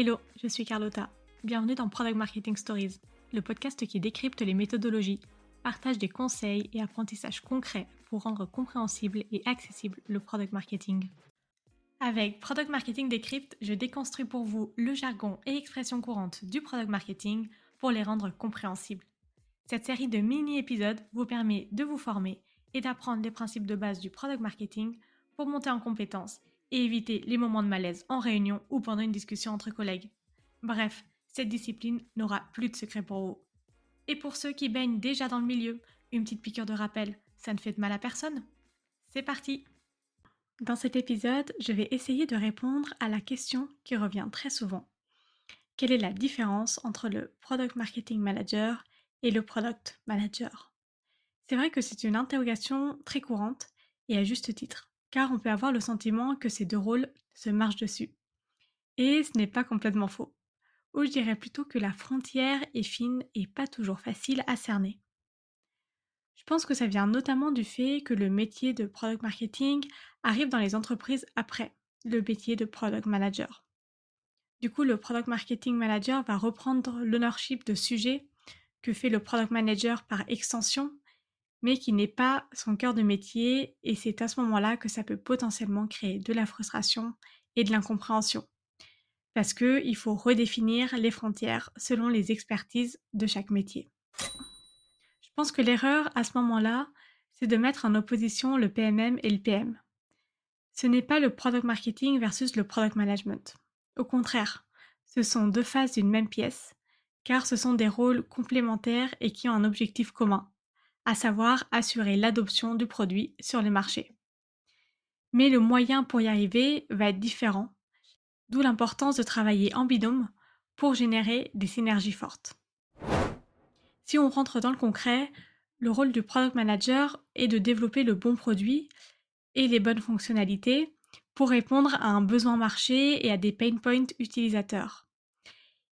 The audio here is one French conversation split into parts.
Hello, je suis Carlotta. Bienvenue dans Product Marketing Stories, le podcast qui décrypte les méthodologies, partage des conseils et apprentissages concrets pour rendre compréhensible et accessible le product marketing. Avec Product Marketing Decrypt, je déconstruis pour vous le jargon et expressions courantes du product marketing pour les rendre compréhensibles. Cette série de mini-épisodes vous permet de vous former et d'apprendre les principes de base du product marketing pour monter en compétences et éviter les moments de malaise en réunion ou pendant une discussion entre collègues. Bref, cette discipline n'aura plus de secret pour vous. Et pour ceux qui baignent déjà dans le milieu, une petite piqûre de rappel, ça ne fait de mal à personne. C'est parti Dans cet épisode, je vais essayer de répondre à la question qui revient très souvent. Quelle est la différence entre le Product Marketing Manager et le Product Manager? C'est vrai que c'est une interrogation très courante et à juste titre car on peut avoir le sentiment que ces deux rôles se marchent dessus. Et ce n'est pas complètement faux. Ou je dirais plutôt que la frontière est fine et pas toujours facile à cerner. Je pense que ça vient notamment du fait que le métier de product marketing arrive dans les entreprises après le métier de product manager. Du coup, le product marketing manager va reprendre l'ownership de sujets que fait le product manager par extension mais qui n'est pas son cœur de métier et c'est à ce moment-là que ça peut potentiellement créer de la frustration et de l'incompréhension. Parce qu'il faut redéfinir les frontières selon les expertises de chaque métier. Je pense que l'erreur à ce moment-là, c'est de mettre en opposition le PMM et le PM. Ce n'est pas le product marketing versus le product management. Au contraire, ce sont deux faces d'une même pièce, car ce sont des rôles complémentaires et qui ont un objectif commun, à savoir assurer l'adoption du produit sur le marché. Mais le moyen pour y arriver va être différent, d'où l'importance de travailler en binôme pour générer des synergies fortes. Si on rentre dans le concret, le rôle du product manager est de développer le bon produit et les bonnes fonctionnalités pour répondre à un besoin marché et à des pain points utilisateurs.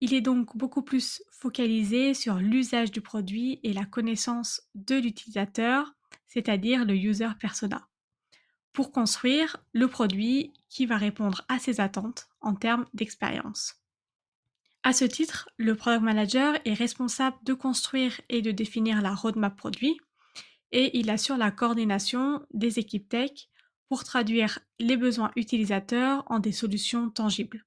Il est donc beaucoup plus focalisé sur l'usage du produit et la connaissance de l'utilisateur, c'est-à-dire le user persona, pour construire le produit qui va répondre à ses attentes en termes d'expérience. À ce titre, le product manager est responsable de construire et de définir la roadmap produit et il assure la coordination des équipes tech pour traduire les besoins utilisateurs en des solutions tangibles.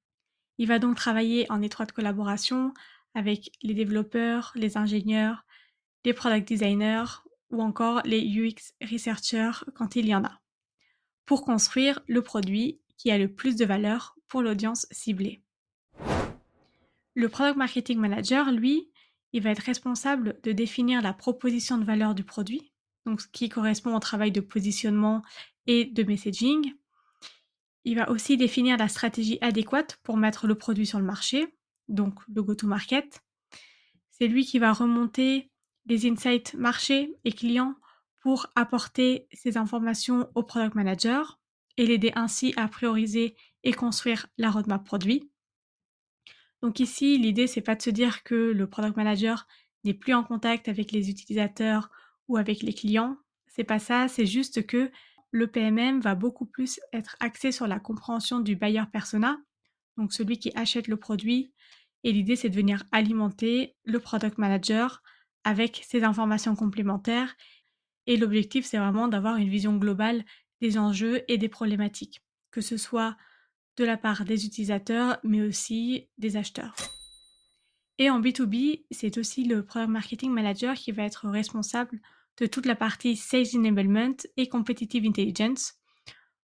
Il va donc travailler en étroite collaboration avec les développeurs, les ingénieurs, les product designers ou encore les UX researchers quand il y en a, pour construire le produit qui a le plus de valeur pour l'audience ciblée. Le product marketing manager, lui, il va être responsable de définir la proposition de valeur du produit, donc ce qui correspond au travail de positionnement et de messaging, il va aussi définir la stratégie adéquate pour mettre le produit sur le marché, donc le go-to-market. C'est lui qui va remonter les insights marché et clients pour apporter ces informations au product manager et l'aider ainsi à prioriser et construire la roadmap produit. Donc ici, l'idée c'est pas de se dire que le product manager n'est plus en contact avec les utilisateurs ou avec les clients. C'est pas ça, c'est juste que le PMM va beaucoup plus être axé sur la compréhension du buyer persona, donc celui qui achète le produit. Et l'idée, c'est de venir alimenter le product manager avec ces informations complémentaires. Et l'objectif, c'est vraiment d'avoir une vision globale des enjeux et des problématiques, que ce soit de la part des utilisateurs, mais aussi des acheteurs. Et en B2B, c'est aussi le Product Marketing Manager qui va être responsable de toute la partie Sales Enablement et Competitive Intelligence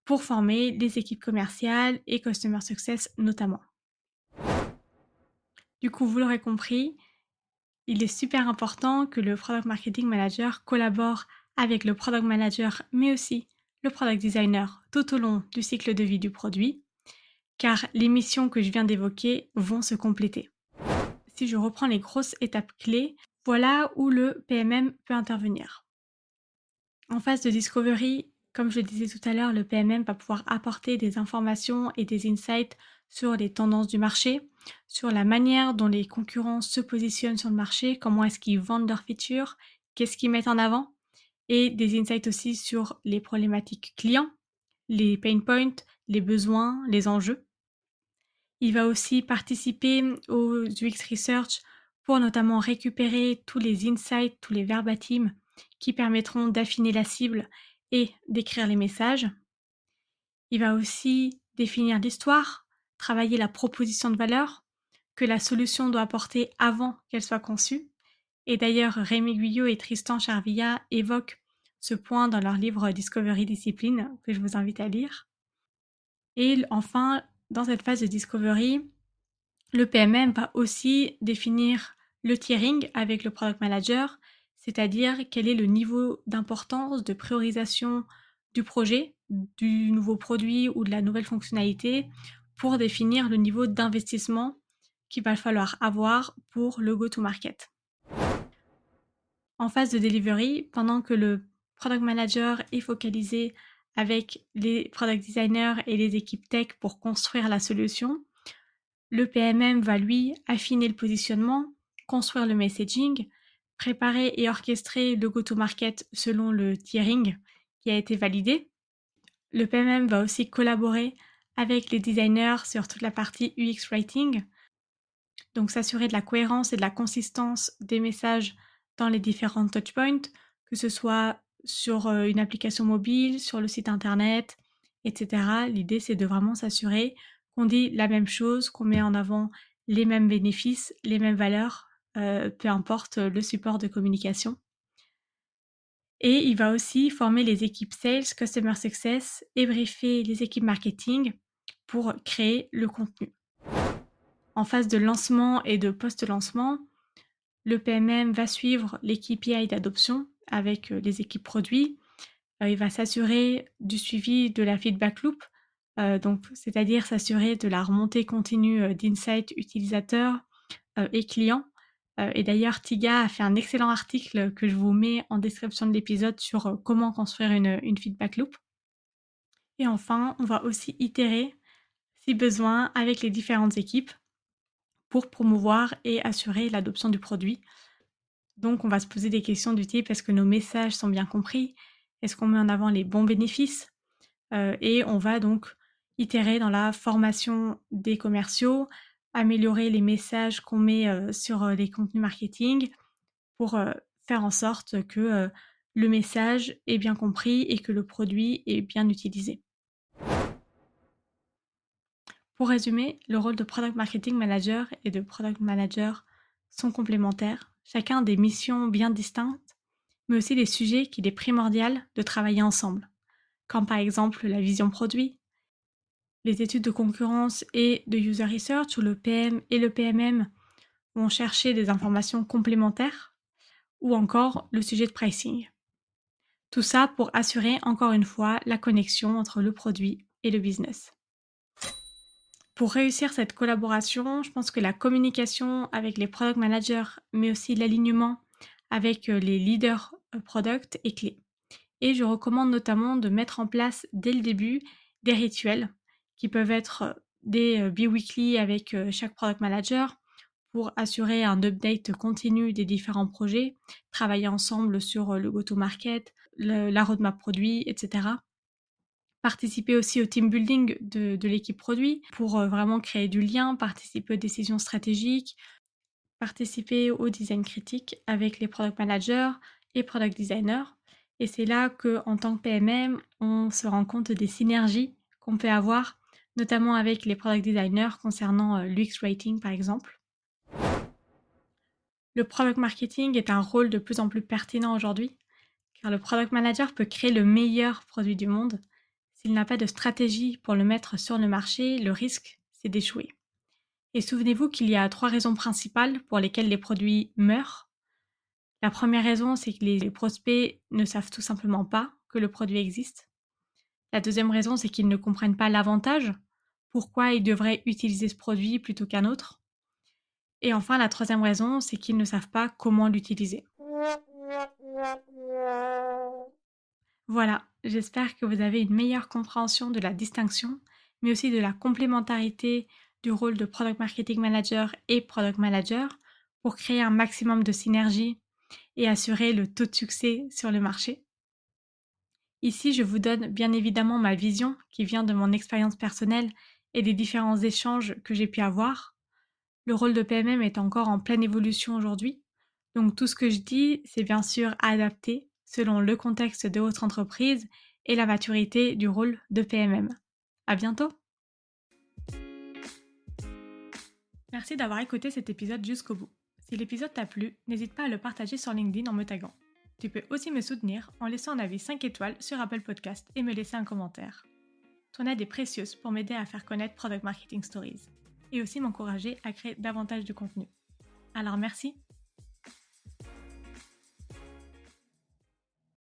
pour former les équipes commerciales et Customer Success notamment. Du coup, vous l'aurez compris, il est super important que le Product Marketing Manager collabore avec le Product Manager, mais aussi le Product Designer tout au long du cycle de vie du produit, car les missions que je viens d'évoquer vont se compléter. Si je reprends les grosses étapes clés, voilà où le PMM peut intervenir. En phase de discovery, comme je le disais tout à l'heure, le PMM va pouvoir apporter des informations et des insights sur les tendances du marché, sur la manière dont les concurrents se positionnent sur le marché, comment est-ce qu'ils vendent leurs features, qu'est-ce qu'ils mettent en avant, et des insights aussi sur les problématiques clients, les pain points, les besoins, les enjeux. Il va aussi participer aux UX Research pour notamment récupérer tous les insights, tous les verbatims qui permettront d'affiner la cible et d'écrire les messages. Il va aussi définir l'histoire, travailler la proposition de valeur que la solution doit apporter avant qu'elle soit conçue. Et d'ailleurs, Rémi Guyot et Tristan Charvilla évoquent ce point dans leur livre Discovery Discipline que je vous invite à lire. Et enfin, dans cette phase de discovery, le PMM va aussi définir le tiering avec le product manager, c'est-à-dire quel est le niveau d'importance, de priorisation du projet, du nouveau produit ou de la nouvelle fonctionnalité pour définir le niveau d'investissement qu'il va falloir avoir pour le go-to-market? En phase de delivery, pendant que le product manager est focalisé avec les product designers et les équipes tech pour construire la solution. Le PMM va lui affiner le positionnement, construire le messaging, préparer et orchestrer le go-to-market selon le tiering qui a été validé. Le PMM va aussi collaborer avec les designers sur toute la partie UX writing, donc s'assurer de la cohérence et de la consistance des messages dans les différents touchpoints, que ce soit sur une application mobile, sur le site internet, etc. L'idée, c'est de vraiment s'assurer qu'on dit la même chose, qu'on met en avant les mêmes bénéfices, les mêmes valeurs, peu importe le support de communication. Et il va aussi former les équipes Sales, Customer Success et briefer les équipes marketing pour créer le contenu. En phase de lancement et de post-lancement, le PMM va suivre les KPI d'adoption avec les équipes produits. il va s'assurer du suivi de la feedback loop, donc c'est-à-dire s'assurer de la remontée continue d'insights utilisateurs et clients. Et d'ailleurs, Tiga a fait un excellent article que je vous mets en description de l'épisode sur comment construire une, une feedback loop. Et enfin, on va aussi itérer, si besoin, avec les différentes équipes pour promouvoir et assurer l'adoption du produit. Donc, on va se poser des questions du type est-ce que nos messages sont bien compris? Est-ce qu'on met en avant les bons bénéfices? Euh, Et on va donc itérer dans la formation des commerciaux, améliorer les messages qu'on met euh, sur euh, les contenus marketing pour faire en sorte que le message est bien compris et que le produit est bien utilisé. Pour résumer, le rôle de Product Marketing Manager et de Product Manager sont complémentaires chacun des missions bien distinctes, mais aussi des sujets qu'il est primordial de travailler ensemble, comme par exemple la vision produit, les études de concurrence et de user research où le PM et le PMM vont chercher des informations complémentaires, ou encore le sujet de pricing. Tout ça pour assurer encore une fois la connexion entre le produit et le business. Pour réussir cette collaboration, je pense que la communication avec les product managers, mais aussi l'alignement avec euh, les leaders euh, product est clé. Et je recommande notamment de mettre en place dès le début des rituels qui peuvent être des bi-weekly avec chaque product manager pour assurer un update continu des différents projets, travailler ensemble sur le go-to-market, la roadmap produit, etc participer aussi au team building de, l'équipe produit pour vraiment créer du lien, participer aux décisions stratégiques, participer au design critique avec les product managers et product designers. Et c'est là que, en tant que PMM, on se rend compte des synergies qu'on peut avoir, notamment avec les product designers concernant euh, l'UX Rating par exemple. Le product marketing est un rôle de plus en plus pertinent aujourd'hui, car le product manager peut créer le meilleur produit du monde, s'il n'a pas de stratégie pour le mettre sur le marché, le risque, c'est d'échouer. Et souvenez-vous qu'il y a trois raisons principales pour lesquelles les produits meurent. La première raison, c'est que les prospects ne savent tout simplement pas que le produit existe. La deuxième raison, c'est qu'ils ne comprennent pas l'avantage, pourquoi ils devraient utiliser ce produit plutôt qu'un autre. Et enfin, la troisième raison, c'est qu'ils ne savent pas comment l'utiliser. Voilà, j'espère que vous avez une meilleure compréhension de la distinction, mais aussi de la complémentarité du rôle de Product Marketing Manager et Product Manager pour créer un maximum de synergie et assurer le taux de succès sur le marché. Ici, je vous donne bien évidemment ma vision qui vient de mon expérience personnelle et des différents échanges que j'ai pu avoir. Le rôle de PMM est encore en pleine évolution aujourd'hui, donc tout ce que je dis, c'est bien sûr adapté selon le contexte de votre entreprise et la maturité du rôle de PMM. À bientôt! Merci d'avoir écouté cet épisode jusqu'au bout. Si l'épisode t'a plu, n'hésite pas à le partager sur LinkedIn en me taguant. Tu peux aussi me soutenir en laissant un avis 5 étoiles sur Apple Podcast et me laisser un commentaire. Ton aide est précieuse pour m'aider à faire connaître Product Marketing Stories et aussi m'encourager à créer davantage de contenu. Alors merci